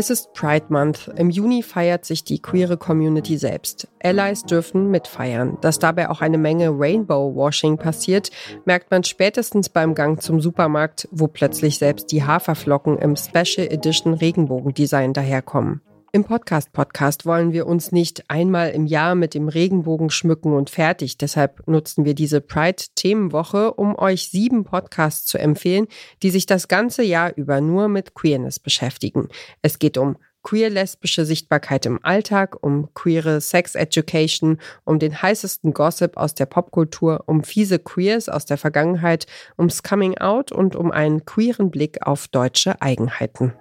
Es ist Pride Month. Im Juni feiert sich die queere Community selbst. Allies dürfen mitfeiern. Dass dabei auch eine Menge Rainbow-Washing passiert, merkt man spätestens beim Gang zum Supermarkt, wo plötzlich selbst die Haferflocken im Special Edition Regenbogendesign daherkommen. Im Podcast-Podcast wollen wir uns nicht einmal im Jahr mit dem Regenbogen schmücken und fertig. Deshalb nutzen wir diese Pride-Themenwoche, um euch sieben Podcasts zu empfehlen, die sich das ganze Jahr über nur mit Queerness beschäftigen. Es geht um queer-lesbische Sichtbarkeit im Alltag, um queere Sex Education, um den heißesten Gossip aus der Popkultur, um fiese Queers aus der Vergangenheit, ums Coming Out und um einen queeren Blick auf deutsche Eigenheiten.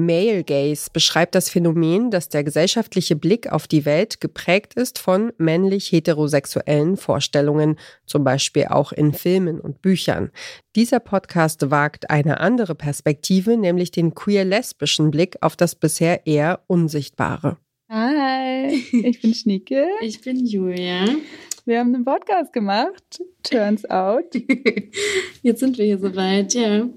Male Gaze beschreibt das Phänomen, dass der gesellschaftliche Blick auf die Welt geprägt ist von männlich heterosexuellen Vorstellungen, zum Beispiel auch in Filmen und Büchern. Dieser Podcast wagt eine andere Perspektive, nämlich den queer-lesbischen Blick auf das bisher eher Unsichtbare. Hi, ich bin Schnieke. Ich bin Julia. Wir haben einen Podcast gemacht, turns out. Jetzt sind wir hier soweit, ja.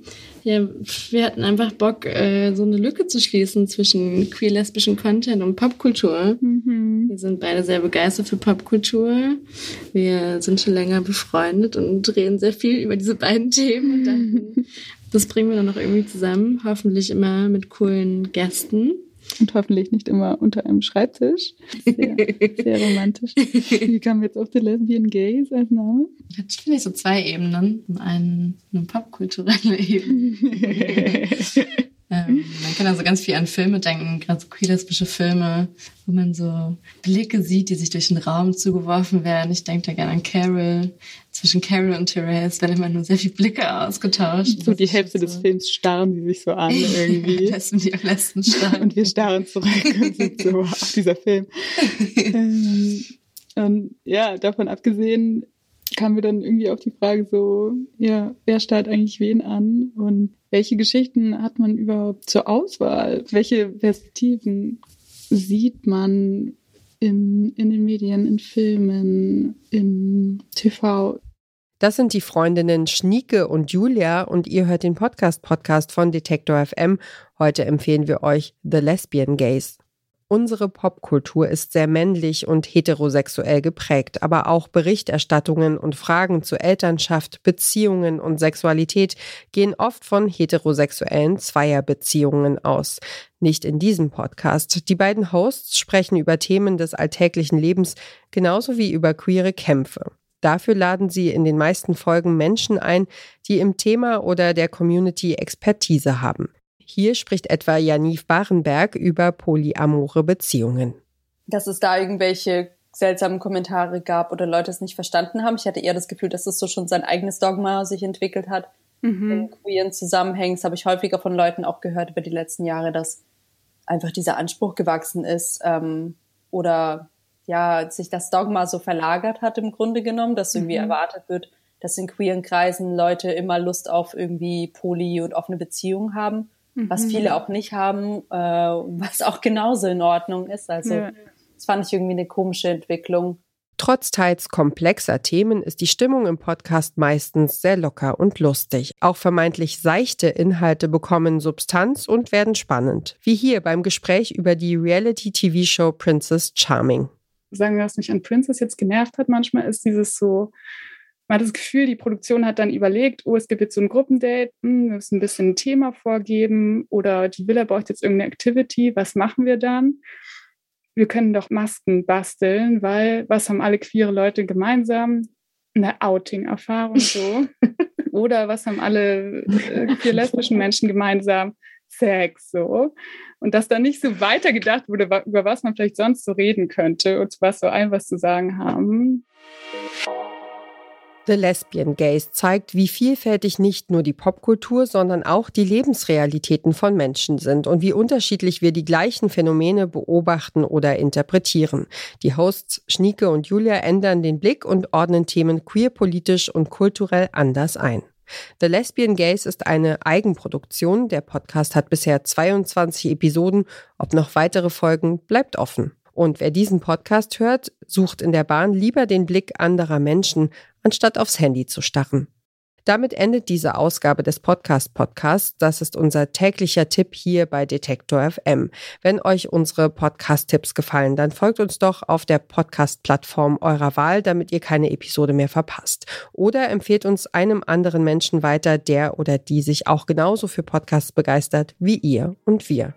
Ja, wir hatten einfach Bock, äh, so eine Lücke zu schließen zwischen queer-lesbischen Content und Popkultur. Mhm. Wir sind beide sehr begeistert für Popkultur. Wir sind schon länger befreundet und reden sehr viel über diese beiden Themen. Und dachten, das bringen wir dann noch irgendwie zusammen. Hoffentlich immer mit coolen Gästen. Und hoffentlich nicht immer unter einem Schreibtisch. Sehr, sehr romantisch. Wie kam jetzt auf The Lesbian Gays als Name? Hat finde ich so zwei Ebenen. Einen, eine popkulturelle Ebene. Kann also ganz viel an Filme denken, gerade so queer-lesbische Filme, wo man so Blicke sieht, die sich durch den Raum zugeworfen werden. Ich denke da gerne an Carol. Zwischen Carol und Therese werden immer nur sehr viele Blicke ausgetauscht. So die Hälfte so des Films starren sie sich so an irgendwie. Lassen die am letzten starren. Und wir starren zurück und sind so auf dieser Film. ähm, und ja, davon abgesehen kamen wir dann irgendwie auf die Frage so, ja, wer starrt eigentlich wen an und welche Geschichten hat man überhaupt zur Auswahl? Welche Perspektiven sieht man in, in den Medien, in Filmen, in TV? Das sind die Freundinnen Schnieke und Julia und ihr hört den Podcast-Podcast von Detektor FM. Heute empfehlen wir euch The Lesbian Gays. Unsere Popkultur ist sehr männlich und heterosexuell geprägt, aber auch Berichterstattungen und Fragen zu Elternschaft, Beziehungen und Sexualität gehen oft von heterosexuellen Zweierbeziehungen aus. Nicht in diesem Podcast. Die beiden Hosts sprechen über Themen des alltäglichen Lebens genauso wie über queere Kämpfe. Dafür laden sie in den meisten Folgen Menschen ein, die im Thema oder der Community Expertise haben. Hier spricht etwa Janiv Barenberg über polyamore Beziehungen. Dass es da irgendwelche seltsamen Kommentare gab oder Leute es nicht verstanden haben. Ich hatte eher das Gefühl, dass es so schon sein eigenes Dogma sich entwickelt hat. Mhm. In queeren Zusammenhängen das habe ich häufiger von Leuten auch gehört über die letzten Jahre, dass einfach dieser Anspruch gewachsen ist ähm, oder ja, sich das Dogma so verlagert hat im Grunde genommen, dass irgendwie mhm. erwartet wird, dass in queeren Kreisen Leute immer Lust auf irgendwie Poly- und offene Beziehungen haben mhm. was viele auch nicht haben, äh, was auch genauso in Ordnung ist. Also ja. das fand ich irgendwie eine komische Entwicklung. Trotz teils komplexer Themen ist die Stimmung im Podcast meistens sehr locker und lustig. Auch vermeintlich seichte Inhalte bekommen Substanz und werden spannend, wie hier beim Gespräch über die Reality-TV-Show Princess Charming. Sagen wir, was mich an Princess jetzt genervt hat manchmal, ist dieses so, man hat das Gefühl, die Produktion hat dann überlegt, oh, es gibt jetzt so ein Gruppendate, hm, wir müssen ein bisschen ein Thema vorgeben oder die Villa braucht jetzt irgendeine Activity, was machen wir dann? Wir können doch Masken basteln, weil was haben alle queere Leute gemeinsam? Eine Outing-Erfahrung so. oder was haben alle äh, queer lesbischen Menschen gemeinsam? Sex so. Und dass da nicht so weitergedacht wurde, über was man vielleicht sonst so reden könnte und was so ein was zu sagen haben. The Lesbian Gaze zeigt, wie vielfältig nicht nur die Popkultur, sondern auch die Lebensrealitäten von Menschen sind und wie unterschiedlich wir die gleichen Phänomene beobachten oder interpretieren. Die Hosts Schnieke und Julia ändern den Blick und ordnen Themen queerpolitisch und kulturell anders ein. The Lesbian Gaze ist eine Eigenproduktion. Der Podcast hat bisher 22 Episoden. Ob noch weitere Folgen, bleibt offen. Und wer diesen Podcast hört, sucht in der Bahn lieber den Blick anderer Menschen, anstatt aufs Handy zu starren. Damit endet diese Ausgabe des Podcast Podcasts. Das ist unser täglicher Tipp hier bei Detektor FM. Wenn euch unsere Podcast-Tipps gefallen, dann folgt uns doch auf der Podcast-Plattform eurer Wahl, damit ihr keine Episode mehr verpasst. Oder empfehlt uns einem anderen Menschen weiter, der oder die sich auch genauso für Podcasts begeistert wie ihr und wir.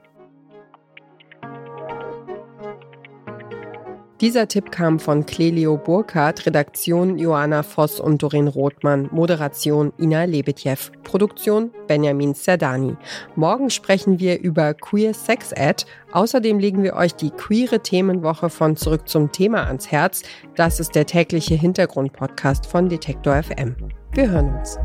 Dieser Tipp kam von Clelio Burkhardt, Redaktion Joanna Voss und Doreen Rothmann, Moderation Ina Lebetjew, Produktion Benjamin Serdani. Morgen sprechen wir über Queer Sex Ed. Außerdem legen wir euch die queere Themenwoche von Zurück zum Thema ans Herz. Das ist der tägliche Hintergrundpodcast von Detektor FM. Wir hören uns.